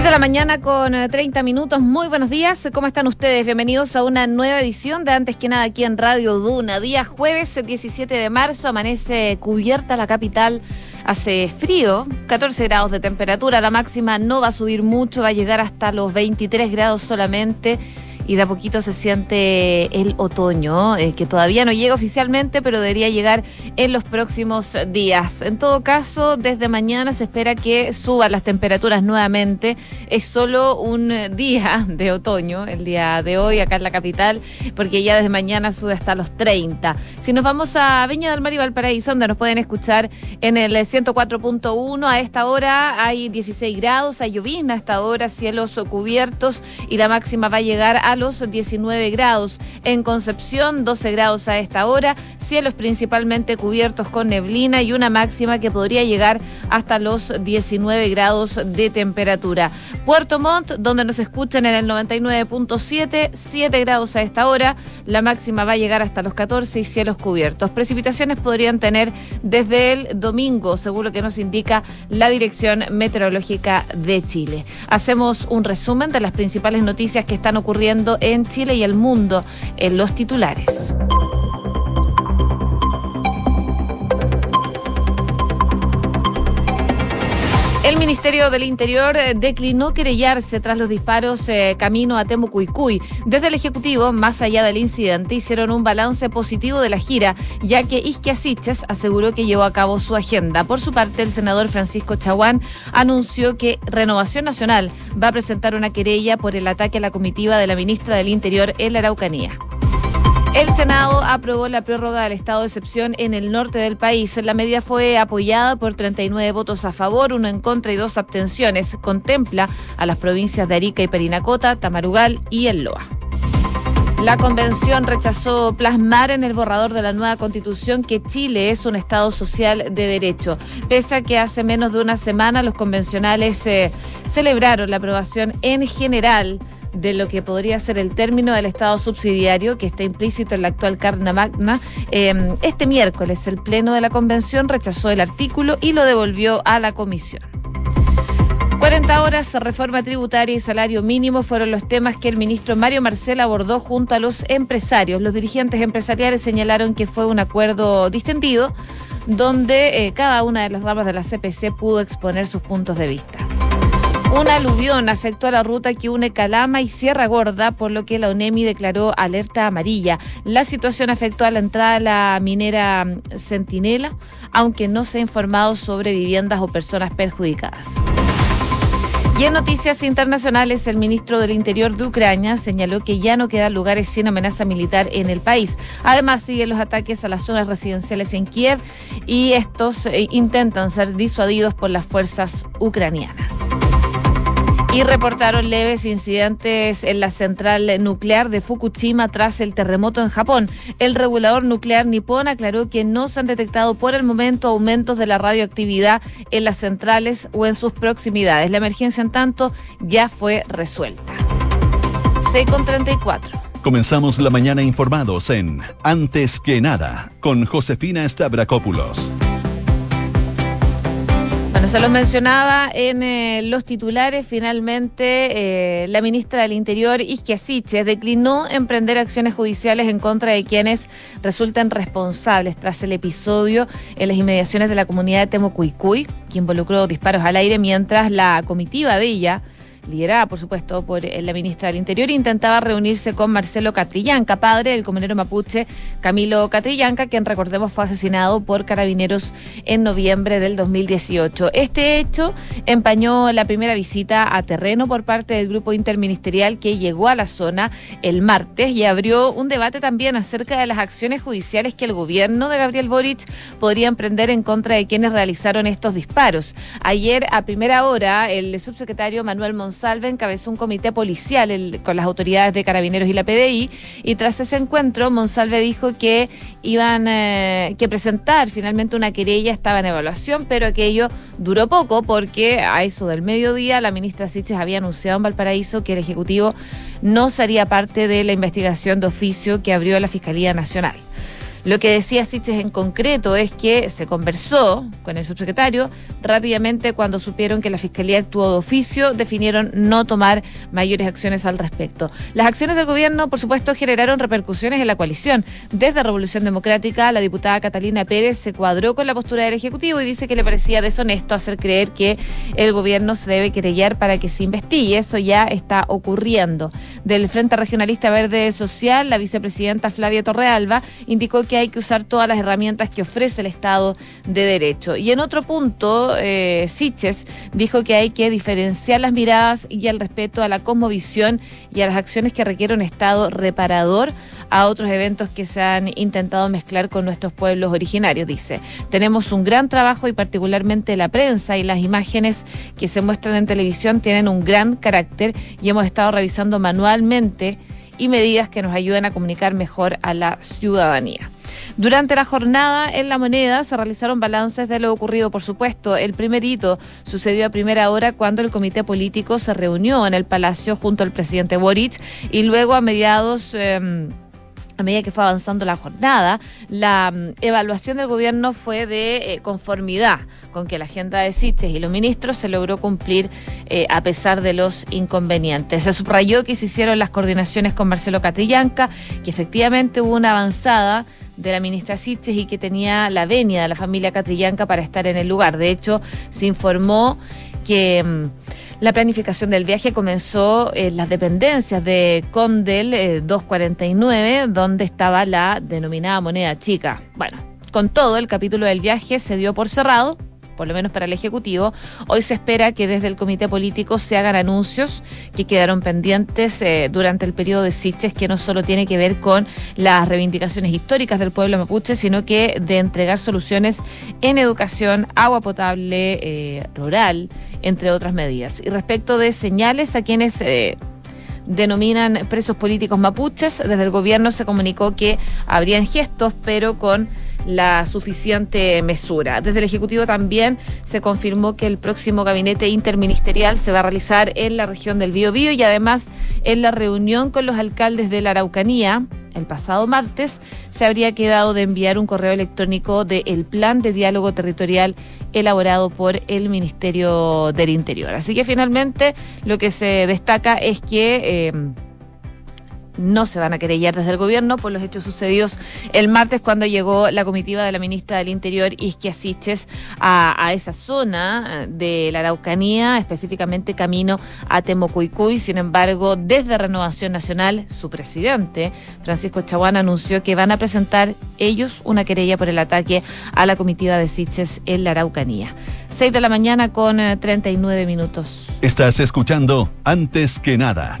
6 de la mañana con 30 minutos. Muy buenos días. ¿Cómo están ustedes? Bienvenidos a una nueva edición de Antes que nada aquí en Radio Duna. Día jueves 17 de marzo. Amanece cubierta la capital. Hace frío, 14 grados de temperatura. La máxima no va a subir mucho, va a llegar hasta los 23 grados solamente y de a poquito se siente el otoño, eh, que todavía no llega oficialmente, pero debería llegar en los próximos días. En todo caso, desde mañana se espera que suban las temperaturas nuevamente. Es solo un día de otoño, el día de hoy acá en la capital, porque ya desde mañana sube hasta los 30. Si nos vamos a Viña del Mar y Valparaíso, donde nos pueden escuchar en el 104.1, a esta hora hay 16 grados, hay llovizna a esta hora, cielos cubiertos y la máxima va a llegar a los 19 grados. En Concepción, 12 grados a esta hora, cielos principalmente cubiertos con neblina y una máxima que podría llegar hasta los 19 grados de temperatura. Puerto Montt, donde nos escuchan en el 99.7, 7 grados a esta hora, la máxima va a llegar hasta los 14 y cielos cubiertos. Precipitaciones podrían tener desde el domingo, según lo que nos indica la Dirección Meteorológica de Chile. Hacemos un resumen de las principales noticias que están ocurriendo en Chile y el mundo en los titulares. Ministerio del Interior eh, declinó querellarse tras los disparos eh, camino a Temucuicuy. Desde el Ejecutivo, más allá del incidente, hicieron un balance positivo de la gira, ya que Isquia Siches aseguró que llevó a cabo su agenda. Por su parte, el senador Francisco Chaguán anunció que Renovación Nacional va a presentar una querella por el ataque a la comitiva de la ministra del Interior en la Araucanía. El Senado aprobó la prórroga del estado de excepción en el norte del país. La medida fue apoyada por 39 votos a favor, uno en contra y dos abstenciones. Contempla a las provincias de Arica y Perinacota, Tamarugal y El Loa. La convención rechazó plasmar en el borrador de la nueva constitución que Chile es un Estado social de derecho. Pese a que hace menos de una semana los convencionales eh, celebraron la aprobación en general de lo que podría ser el término del Estado subsidiario que está implícito en la actual Carna Magna. Em, este miércoles el Pleno de la Convención rechazó el artículo y lo devolvió a la Comisión. 40 horas, reforma tributaria y salario mínimo fueron los temas que el ministro Mario Marcel abordó junto a los empresarios. Los dirigentes empresariales señalaron que fue un acuerdo distendido donde eh, cada una de las ramas de la CPC pudo exponer sus puntos de vista. Una aluvión afectó a la ruta que une Calama y Sierra Gorda, por lo que la UNEMI declaró alerta amarilla. La situación afectó a la entrada de la minera Centinela, aunque no se ha informado sobre viviendas o personas perjudicadas. Y en noticias internacionales, el ministro del Interior de Ucrania señaló que ya no quedan lugares sin amenaza militar en el país. Además, siguen los ataques a las zonas residenciales en Kiev y estos eh, intentan ser disuadidos por las fuerzas ucranianas y reportaron leves incidentes en la central nuclear de Fukushima tras el terremoto en Japón. El regulador nuclear nipón aclaró que no se han detectado por el momento aumentos de la radioactividad en las centrales o en sus proximidades. La emergencia, en tanto, ya fue resuelta. C con 34. Comenzamos la mañana informados en Antes que nada con Josefina Stavrakopoulos. Se lo mencionaba en eh, los titulares. Finalmente, eh, la ministra del Interior, Isquia declinó emprender acciones judiciales en contra de quienes resulten responsables tras el episodio en las inmediaciones de la comunidad de Temucuicuy, que involucró disparos al aire mientras la comitiva de ella liderada por supuesto por eh, la ministra del Interior, intentaba reunirse con Marcelo Catrillanca, padre del comunero mapuche Camilo Catrillanca, quien recordemos fue asesinado por carabineros en noviembre del 2018. Este hecho empañó la primera visita a terreno por parte del grupo interministerial que llegó a la zona el martes y abrió un debate también acerca de las acciones judiciales que el gobierno de Gabriel Boric podría emprender en contra de quienes realizaron estos disparos. Ayer a primera hora el subsecretario Manuel Monsalve Monsalve encabezó un comité policial con las autoridades de Carabineros y la PDI y tras ese encuentro Monsalve dijo que iban eh, que presentar finalmente una querella, estaba en evaluación, pero aquello duró poco porque a eso del mediodía la ministra Siches había anunciado en Valparaíso que el Ejecutivo no sería parte de la investigación de oficio que abrió la Fiscalía Nacional. Lo que decía Siches en concreto es que se conversó con el subsecretario. Rápidamente, cuando supieron que la Fiscalía actuó de oficio, definieron no tomar mayores acciones al respecto. Las acciones del gobierno, por supuesto, generaron repercusiones en la coalición. Desde Revolución Democrática, la diputada Catalina Pérez se cuadró con la postura del Ejecutivo y dice que le parecía deshonesto hacer creer que el gobierno se debe querellar para que se investigue. Eso ya está ocurriendo. Del Frente Regionalista Verde Social, la vicepresidenta Flavia Torrealba indicó que que hay que usar todas las herramientas que ofrece el Estado de Derecho. Y en otro punto, eh, Siches dijo que hay que diferenciar las miradas y el respeto a la cosmovisión y a las acciones que requiere un Estado reparador a otros eventos que se han intentado mezclar con nuestros pueblos originarios, dice. Tenemos un gran trabajo y particularmente la prensa y las imágenes que se muestran en televisión tienen un gran carácter y hemos estado revisando manualmente y medidas que nos ayuden a comunicar mejor a la ciudadanía. Durante la jornada en la moneda se realizaron balances de lo ocurrido, por supuesto. El primer hito sucedió a primera hora cuando el comité político se reunió en el Palacio junto al presidente Boric y luego a mediados... Em, a medida que fue avanzando la jornada, la mm, evaluación del gobierno fue de eh, conformidad con que la agenda de Siches y los ministros se logró cumplir eh, a pesar de los inconvenientes. Se subrayó que se hicieron las coordinaciones con Marcelo Catrillanca, que efectivamente hubo una avanzada de la ministra Siches y que tenía la venia de la familia Catrillanca para estar en el lugar. De hecho, se informó que mm, la planificación del viaje comenzó en las dependencias de Condel 249, eh, donde estaba la denominada moneda chica. Bueno, con todo, el capítulo del viaje se dio por cerrado por lo menos para el Ejecutivo. Hoy se espera que desde el Comité Político se hagan anuncios que quedaron pendientes eh, durante el periodo de Siches, que no solo tiene que ver con las reivindicaciones históricas del pueblo mapuche, sino que de entregar soluciones en educación, agua potable, eh, rural, entre otras medidas. Y respecto de señales a quienes... Eh, denominan presos políticos mapuches. Desde el gobierno se comunicó que habrían gestos, pero con la suficiente mesura. Desde el Ejecutivo también se confirmó que el próximo gabinete interministerial se va a realizar en la región del Biobío y además en la reunión con los alcaldes de la Araucanía el pasado martes, se habría quedado de enviar un correo electrónico del plan de diálogo territorial elaborado por el Ministerio del Interior. Así que finalmente lo que se destaca es que... Eh, no se van a querellar desde el gobierno por los hechos sucedidos el martes cuando llegó la comitiva de la ministra del Interior, Isquia Siches, a, esa zona de la Araucanía, específicamente camino a Temocuicuy. Sin embargo, desde Renovación Nacional, su presidente, Francisco Chaguán, anunció que van a presentar ellos una querella por el ataque a la comitiva de Siches en la Araucanía. 6 de la mañana con 39 eh, minutos. Estás escuchando Antes que nada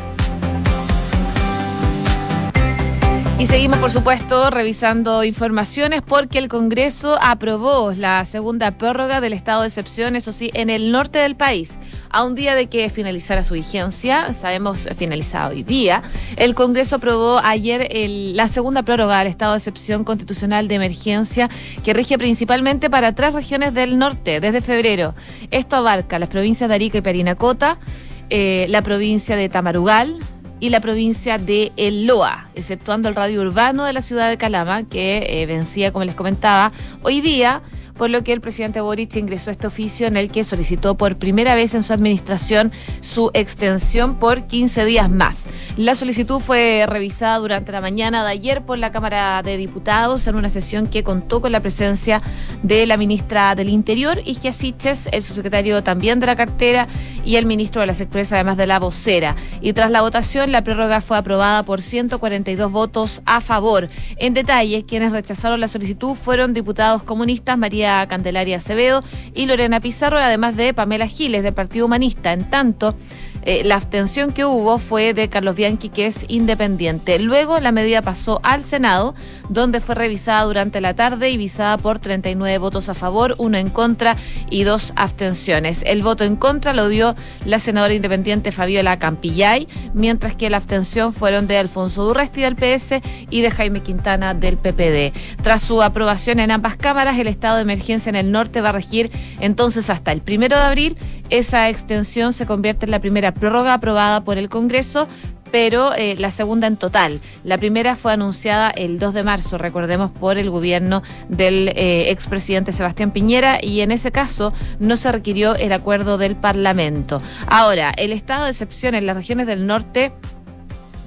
Y seguimos, por supuesto, revisando informaciones porque el Congreso aprobó la segunda prórroga del estado de excepción, eso sí, en el norte del país. A un día de que finalizara su vigencia, sabemos finalizado hoy día, el Congreso aprobó ayer la segunda prórroga del estado de excepción constitucional de emergencia que rige principalmente para tres regiones del norte desde febrero. Esto abarca las provincias de Arica y Parinacota, eh, la provincia de Tamarugal, y la provincia de El Loa, exceptuando el radio urbano de la ciudad de Calama, que eh, vencía, como les comentaba, hoy día por lo que el presidente Boric ingresó este oficio en el que solicitó por primera vez en su administración su extensión por 15 días más. La solicitud fue revisada durante la mañana de ayer por la Cámara de Diputados en una sesión que contó con la presencia de la ministra del Interior, Isquia Siches, el subsecretario también de la cartera y el ministro de las Expresas, además de la vocera. Y tras la votación, la prórroga fue aprobada por 142 votos a favor. En detalle, quienes rechazaron la solicitud fueron diputados comunistas María Candelaria Acevedo y Lorena Pizarro, además de Pamela Giles del Partido Humanista. En tanto, eh, la abstención que hubo fue de Carlos Bianchi, que es independiente. Luego la medida pasó al Senado, donde fue revisada durante la tarde y visada por 39 votos a favor, uno en contra y dos abstenciones. El voto en contra lo dio la senadora independiente Fabiola Campillay, mientras que la abstención fueron de Alfonso Durresti del PS y de Jaime Quintana del PPD. Tras su aprobación en ambas cámaras, el estado de emergencia en el norte va a regir entonces hasta el primero de abril. Esa extensión se convierte en la primera prórroga aprobada por el Congreso pero eh, la segunda en total. La primera fue anunciada el 2 de marzo, recordemos, por el gobierno del eh, expresidente Sebastián Piñera y en ese caso no se requirió el acuerdo del Parlamento. Ahora, el estado de excepción en las regiones del norte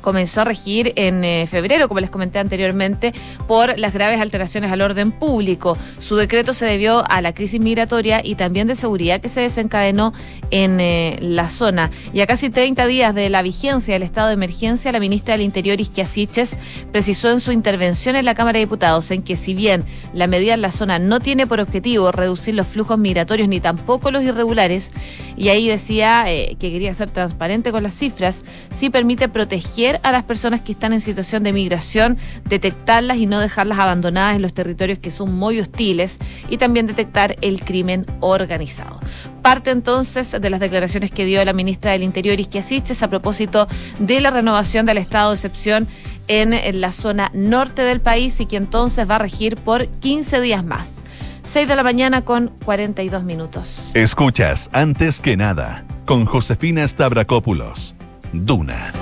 comenzó a regir en eh, febrero, como les comenté anteriormente, por las graves alteraciones al orden público. Su decreto se debió a la crisis migratoria y también de seguridad que se desencadenó en eh, la zona. Y a casi 30 días de la vigencia del estado de emergencia, la ministra del Interior, Isquia Siches, precisó en su intervención en la Cámara de Diputados en que si bien la medida en la zona no tiene por objetivo reducir los flujos migratorios ni tampoco los irregulares, y ahí decía eh, que quería ser transparente con las cifras, sí permite proteger a las personas que están en situación de migración, detectarlas y no dejarlas abandonadas en los territorios que son muy hostiles y también detectar el crimen organizado. Parte entonces de las declaraciones que dio la ministra del Interior, Isquia Siches, a propósito de la renovación del estado de excepción en la zona norte del país y que entonces va a regir por 15 días más. 6 de la mañana con 42 minutos. Escuchas antes que nada con Josefina Stavrakopoulos. Duna.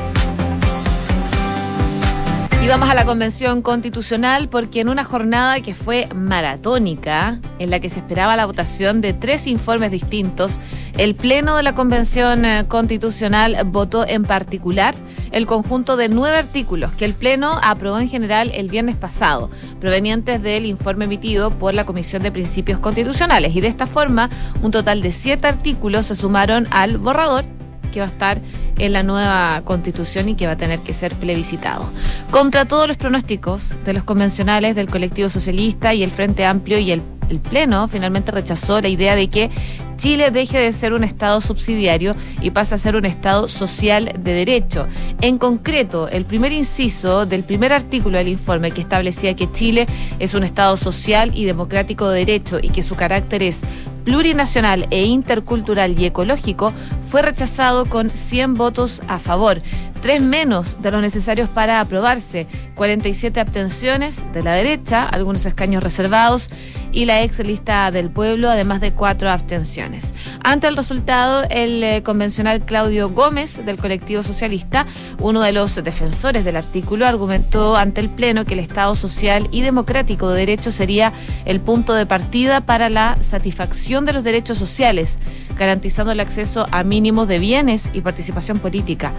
Y vamos a la convención constitucional porque en una jornada que fue maratónica, en la que se esperaba la votación de tres informes distintos, el Pleno de la Convención eh, Constitucional votó en particular el conjunto de nueve artículos que el Pleno aprobó en general el viernes pasado, provenientes del informe emitido por la Comisión de Principios Constitucionales. Y de esta forma, un total de siete artículos se sumaron al borrador que va a estar en la nueva constitución y que va a tener que ser plebiscitado. Contra todos los pronósticos de los convencionales del colectivo socialista y el Frente Amplio y el, Pleno finalmente rechazó la idea de que Chile deje de ser un Estado subsidiario y pase a ser un Estado social de derecho. En concreto, el primer inciso del primer artículo del informe que establecía que Chile es un Estado social y democrático de derecho y que su carácter es plurinacional e intercultural y ecológico fue rechazado con 100 votos a favor, tres menos de los necesarios para aprobarse, 47 abstenciones de la derecha, algunos escaños reservados y la ex lista del pueblo, además de cuatro abstenciones. Ante el resultado, el eh, convencional Claudio Gómez del colectivo socialista, uno de los defensores del artículo, argumentó ante el Pleno que el Estado social y democrático de derecho sería el punto de partida para la satisfacción de los derechos sociales, garantizando el acceso a mínimos de bienes y participación política.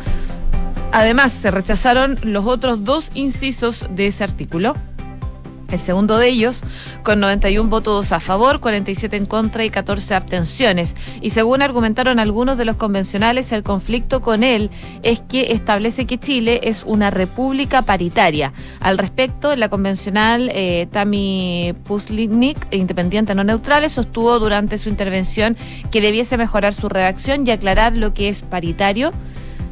Además, se rechazaron los otros dos incisos de ese artículo. El segundo de ellos, con 91 votos a favor, 47 en contra y 14 abstenciones. Y según argumentaron algunos de los convencionales, el conflicto con él es que establece que Chile es una república paritaria. Al respecto, la convencional eh, Tami Puslinik, independiente no neutral, sostuvo durante su intervención que debiese mejorar su redacción y aclarar lo que es paritario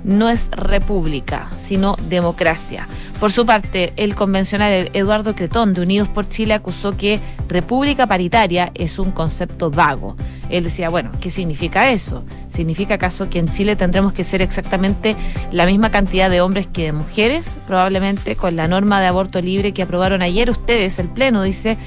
no es república, sino democracia. Por su parte, el convencional Eduardo Cretón de Unidos por Chile acusó que república paritaria es un concepto vago. Él decía, bueno, ¿qué significa eso? ¿Significa acaso que en Chile tendremos que ser exactamente la misma cantidad de hombres que de mujeres? Probablemente con la norma de aborto libre que aprobaron ayer ustedes, el Pleno, dice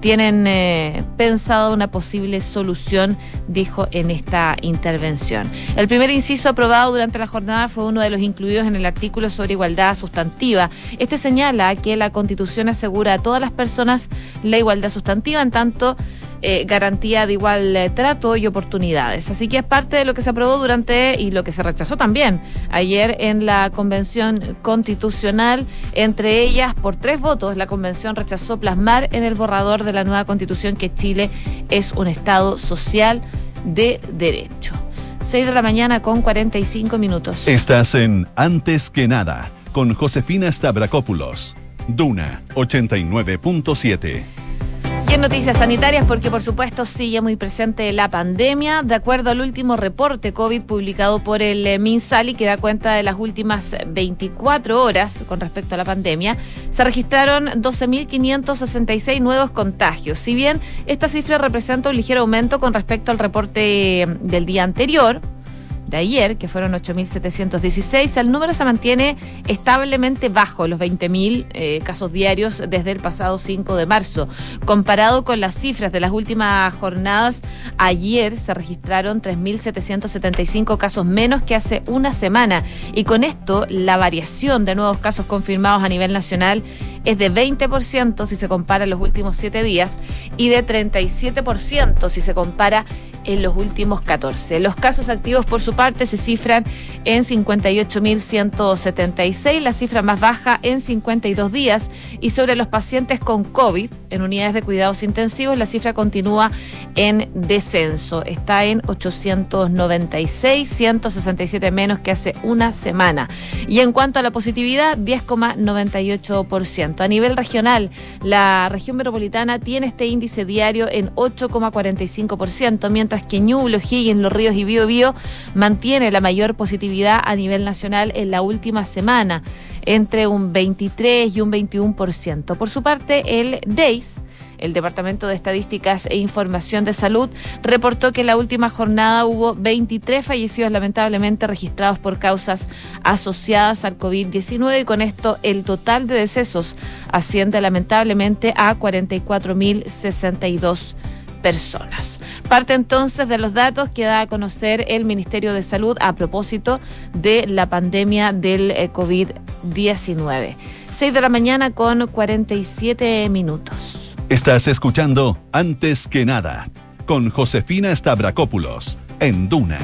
tienen eh, pensado una posible solución, dijo en esta intervención. El primer inciso aprobado durante la jornada fue uno de los incluidos en el artículo sobre igualdad sustantiva. Este señala que la Constitución asegura a todas las personas la igualdad sustantiva, en tanto eh, garantía de igual eh, trato y oportunidades. Así que es parte de lo que se aprobó durante y lo que se rechazó también ayer en la Convención Constitucional. Entre ellas, por tres votos, la Convención rechazó plasmar en el borrador de la nueva Constitución que Chile es un Estado social de derecho. 6 de la mañana con 45 minutos. Estás en Antes que nada con Josefina Stavrakopoulos. Duna 89.7. Y en noticias sanitarias, porque por supuesto sigue muy presente la pandemia. De acuerdo al último reporte COVID publicado por el eh, MinSali, que da cuenta de las últimas 24 horas con respecto a la pandemia, se registraron 12.566 nuevos contagios. Si bien esta cifra representa un ligero aumento con respecto al reporte eh, del día anterior, de ayer, que fueron 8.716, el número se mantiene establemente bajo los 20.000 eh, casos diarios desde el pasado 5 de marzo. Comparado con las cifras de las últimas jornadas, ayer se registraron 3.775 casos menos que hace una semana. Y con esto, la variación de nuevos casos confirmados a nivel nacional es de 20% si se compara los últimos 7 días y de 37% si se compara en los últimos 14. Los casos activos, por su parte, se cifran en 58.176, la cifra más baja en 52 días. Y sobre los pacientes con COVID en unidades de cuidados intensivos, la cifra continúa en descenso. Está en 896, 167 menos que hace una semana. Y en cuanto a la positividad, 10,98%. A nivel regional, la región metropolitana tiene este índice diario en 8,45%, mientras que Ñuble, en Los Ríos y Bío Bío mantiene la mayor positividad a nivel nacional en la última semana, entre un 23 y un 21%. Por su parte, el DEIS, el Departamento de Estadísticas e Información de Salud reportó que en la última jornada hubo 23 fallecidos lamentablemente registrados por causas asociadas al COVID-19 y con esto el total de decesos asciende lamentablemente a 44.062 personas. Parte entonces de los datos que da a conocer el Ministerio de Salud a propósito de la pandemia del eh, COVID-19. 6 de la mañana con 47 minutos. Estás escuchando Antes que nada con Josefina Stavrakopoulos en Duna.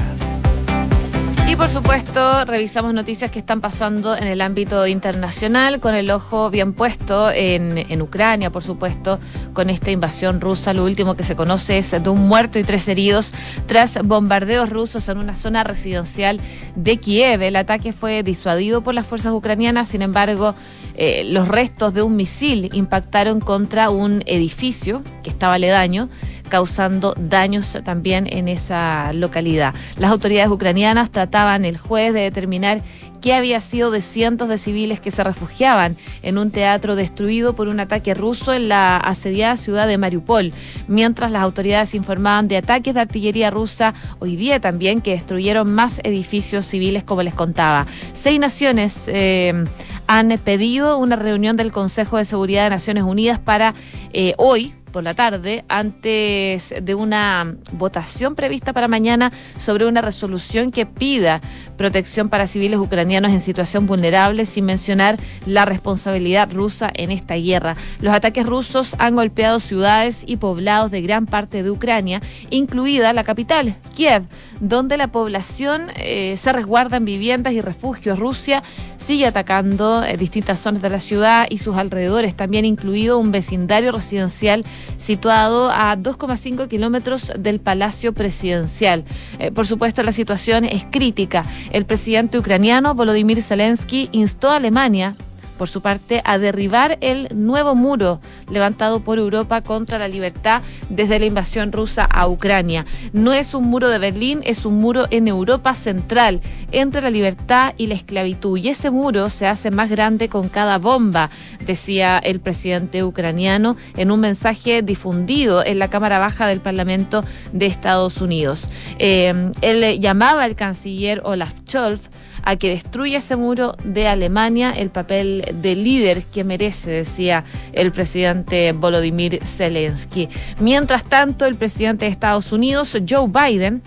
Por supuesto, revisamos noticias que están pasando en el ámbito internacional, con el ojo bien puesto en, en, Ucrania, por supuesto, con esta invasión rusa. Lo último que se conoce es de un muerto y tres heridos tras bombardeos rusos en una zona residencial de Kiev. El ataque fue disuadido por las fuerzas ucranianas, sin embargo, eh, los restos de un misil impactaron contra un edificio que estaba aledaño causando daños también en esa localidad. Las autoridades ucranianas trataban el jueves de determinar qué había sido de cientos de civiles que se refugiaban en un teatro destruido por un ataque ruso en la asediada ciudad de Mariupol, mientras las autoridades informaban de ataques de artillería rusa hoy día también que destruyeron más edificios civiles como les contaba. Seis naciones eh, han pedido una reunión del Consejo de Seguridad de Naciones Unidas para eh, hoy, por la tarde antes de una votación prevista para mañana sobre una resolución que pida protección para civiles ucranianos en situación vulnerable, sin mencionar la responsabilidad rusa en esta guerra. Los ataques rusos han golpeado ciudades y poblados de gran parte de Ucrania, incluida la capital, Kiev, donde la población eh, se resguarda en viviendas y refugios. Rusia sigue atacando eh, distintas zonas de la ciudad y sus alrededores, también incluido un vecindario residencial situado a 2,5 kilómetros del Palacio Presidencial. Eh, por supuesto, la situación es crítica. El presidente ucraniano Volodymyr Zelensky instó a Alemania por su parte, a derribar el nuevo muro levantado por Europa contra la libertad desde la invasión rusa a Ucrania. No es un muro de Berlín, es un muro en Europa central, entre la libertad y la esclavitud. Y ese muro se hace más grande con cada bomba, decía el presidente ucraniano en un mensaje difundido en la Cámara Baja del Parlamento de Estados Unidos. Eh, él llamaba al canciller Olaf Scholz a que destruya ese muro de Alemania, el papel de líder que merece, decía el presidente Volodymyr Zelensky. Mientras tanto, el presidente de Estados Unidos, Joe Biden,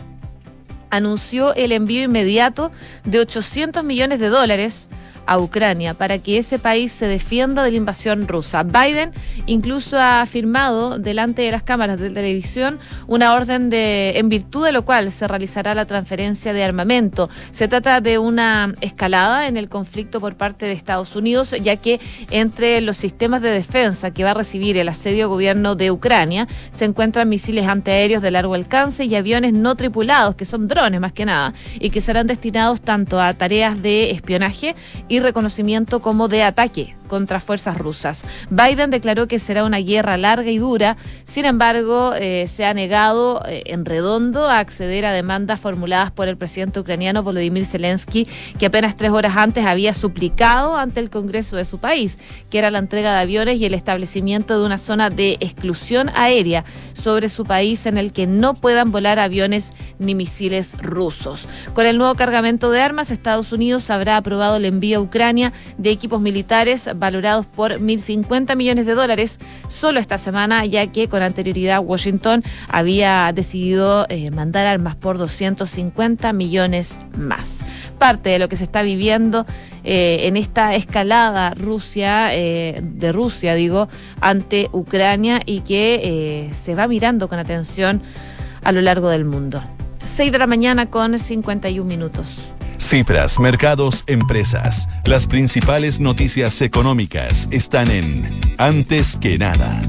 anunció el envío inmediato de 800 millones de dólares a Ucrania para que ese país se defienda de la invasión rusa. Biden incluso ha firmado delante de las cámaras de televisión una orden de en virtud de lo cual se realizará la transferencia de armamento. Se trata de una escalada en el conflicto por parte de Estados Unidos, ya que entre los sistemas de defensa que va a recibir el asedio gobierno de Ucrania se encuentran misiles antiaéreos de largo alcance y aviones no tripulados, que son drones más que nada, y que serán destinados tanto a tareas de espionaje y reconocimiento como de ataque contra fuerzas rusas. Biden declaró que será una guerra larga y dura, sin embargo, eh, se ha negado eh, en redondo a acceder a demandas formuladas por el presidente ucraniano Volodymyr Zelensky, que apenas tres horas antes había suplicado ante el Congreso de su país, que era la entrega de aviones y el establecimiento de una zona de exclusión aérea sobre su país en el que no puedan volar aviones ni misiles rusos. Con el nuevo cargamento de armas, Estados Unidos habrá aprobado el envío Ucrania de equipos militares valorados por 1.050 millones de dólares solo esta semana, ya que con anterioridad Washington había decidido eh, mandar armas por 250 millones más. Parte de lo que se está viviendo eh, en esta escalada Rusia, eh, de Rusia, digo, ante Ucrania y que se va mirando con atención a lo largo del mundo. 6 de la mañana con 51 minutos. Cifras, mercados, empresas. Las principales noticias económicas están en Antes que nada.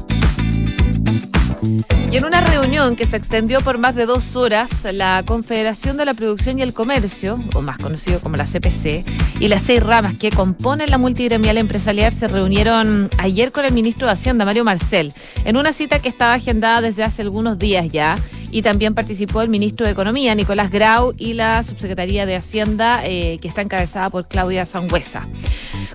Y en una reunión que se extendió por más de dos horas, la Confederación de la Producción y el Comercio, o más conocido como la CPC, y las seis ramas que componen la multigremial empresarial se reunieron ayer con el ministro de Hacienda, Mario Marcel, en una cita que estaba agendada desde hace algunos días ya y también participó el ministro de Economía, Nicolás Grau, y la subsecretaría de Hacienda, eh, que está encabezada por Claudia Sangüesa.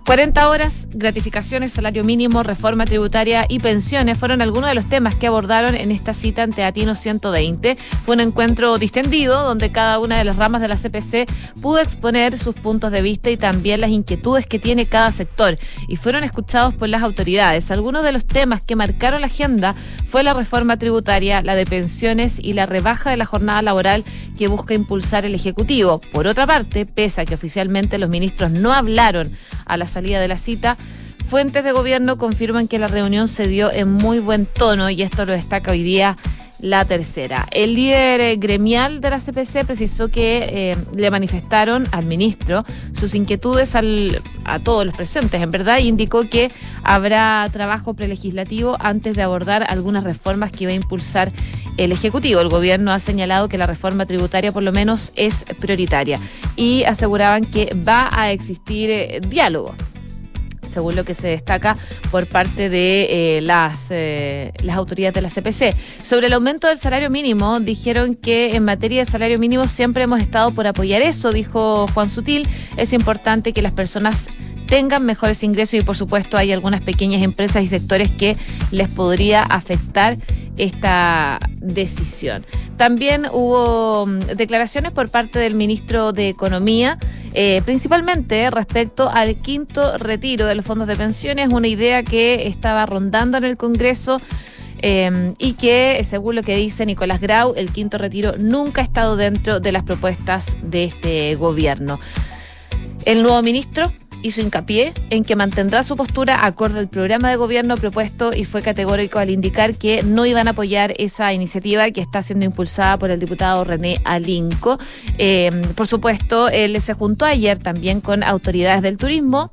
40 horas, gratificaciones, salario mínimo, reforma tributaria y pensiones fueron algunos de los temas que abordaron en esta cita ante Atino 120. Fue un encuentro distendido donde cada una de las ramas de la CPC pudo exponer sus puntos de vista y también las inquietudes que tiene cada sector y fueron escuchados por las autoridades. Algunos de los temas que marcaron la agenda fue la reforma tributaria, la de pensiones la rebaja de la jornada laboral que busca impulsar el Ejecutivo. Por otra parte, pese a que oficialmente los ministros no hablaron a la salida de la cita, fuentes de gobierno confirman que la reunión se dio en muy buen tono y esto lo destaca hoy día la tercera. El líder eh, gremial de la CPC precisó que eh, le manifestaron al ministro sus inquietudes al, a todos los presentes, en verdad, y indicó que habrá trabajo prelegislativo antes de abordar algunas reformas que va a impulsar el Ejecutivo. El gobierno ha señalado que la reforma tributaria por lo menos es prioritaria y aseguraban que va a existir eh, diálogo según lo que se destaca por parte de eh, las, eh, las autoridades de la CPC. Sobre el aumento del salario mínimo, dijeron que en materia de salario mínimo siempre hemos estado por apoyar eso, dijo Juan Sutil. Es importante que las personas tengan mejores ingresos y por supuesto hay algunas pequeñas empresas y sectores que les podría afectar esta decisión. También hubo mm, declaraciones por parte del ministro de Economía, eh, principalmente respecto al quinto retiro de los fondos de pensiones, una idea que estaba rondando en el Congreso. Eh, y que, según lo que dice Nicolás Grau, el quinto retiro nunca ha estado dentro de las propuestas de este gobierno. El nuevo ministro hizo hincapié en que mantendrá su postura acorde al programa de gobierno propuesto y fue categórico al indicar que no iban a apoyar esa iniciativa que está siendo impulsada por el diputado René Alinco. Eh, por supuesto, él se juntó ayer también con autoridades del turismo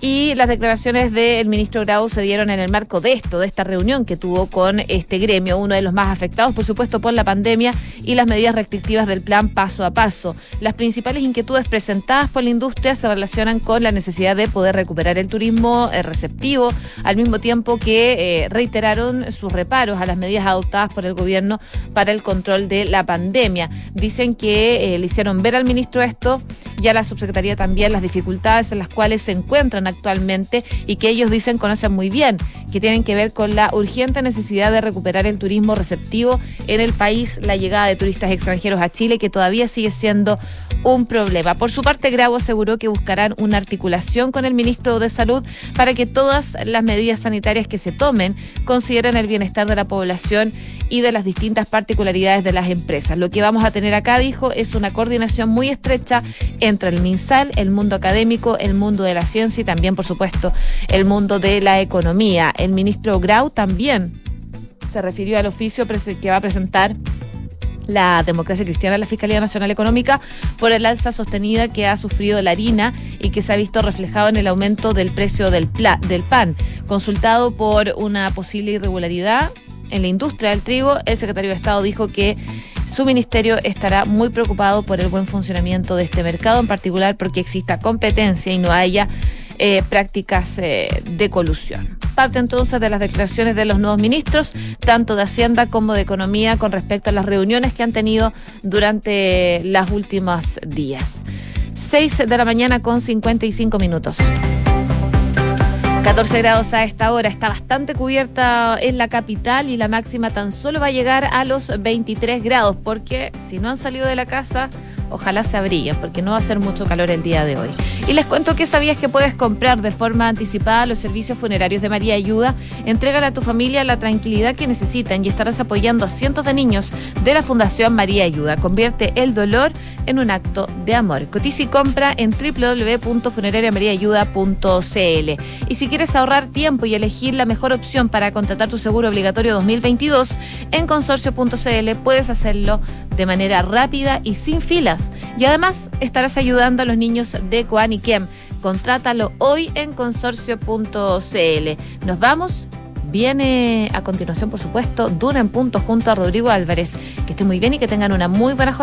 y las declaraciones del ministro Grau se dieron en el marco de esto, de esta reunión que tuvo con este gremio, uno de los más afectados, por supuesto, por la pandemia y las medidas restrictivas del plan paso a paso. Las principales inquietudes presentadas por la industria se relacionan con la necesidad de poder recuperar el turismo eh, receptivo, al mismo tiempo que eh, reiteraron sus reparos a las medidas adoptadas por el gobierno para el control de la pandemia. Dicen que eh, le hicieron ver al ministro esto y a la subsecretaría también las dificultades en las cuales se encuentran actualmente y que ellos dicen conocen muy bien, que tienen que ver con la urgente necesidad de recuperar el turismo receptivo en el país, la llegada de turistas extranjeros a Chile, que todavía sigue siendo un problema. Por su parte, Gravo aseguró que buscarán una articulación con el ministro de Salud para que todas las medidas sanitarias que se tomen consideren el bienestar de la población y de las distintas particularidades de las empresas. Lo que vamos a tener acá, dijo, es una coordinación muy estrecha entre el MinSal, el mundo académico, el mundo de la ciencia y también, por supuesto, el mundo de la economía. El ministro Grau también se refirió al oficio que va a presentar la democracia cristiana la Fiscalía Nacional Económica por el alza sostenida que ha sufrido la harina y que se ha visto reflejado en el aumento del precio del, del pan. Consultado por una posible irregularidad en la industria del trigo, el secretario de Estado dijo que su ministerio estará muy preocupado por el buen funcionamiento de este mercado, en particular porque exista competencia y no haya eh, prácticas eh, de colusión. Parte entonces de las declaraciones de los nuevos ministros, tanto de Hacienda como de Economía, con respecto a las reuniones que han tenido durante los últimos días. 6 de la mañana con 55 minutos. 14 grados a esta hora, está bastante cubierta en la capital y la máxima tan solo va a llegar a los 23 grados, porque si no han salido de la casa, ojalá se abriguen, porque no va a ser mucho calor el día de hoy. Y les cuento que sabías que puedes comprar de forma anticipada los servicios funerarios de María Ayuda. Entrégale a tu familia la tranquilidad que necesitan y estarás apoyando a cientos de niños de la Fundación María Ayuda. Convierte el dolor en un acto de amor. Cotiza y compra en www.funerariamariaayuda.cl. Y si quieres ahorrar tiempo y elegir la mejor opción para contratar tu seguro obligatorio 2022, en consorcio.cl puedes hacerlo de manera rápida y sin filas. Y además estarás ayudando a los niños de Coan y Kiem. Contrátalo hoy en consorcio.cl. Nos vamos. Viene a continuación, por supuesto, Duna en punto junto a Rodrigo Álvarez. Que esté muy bien y que tengan una muy buena jornada.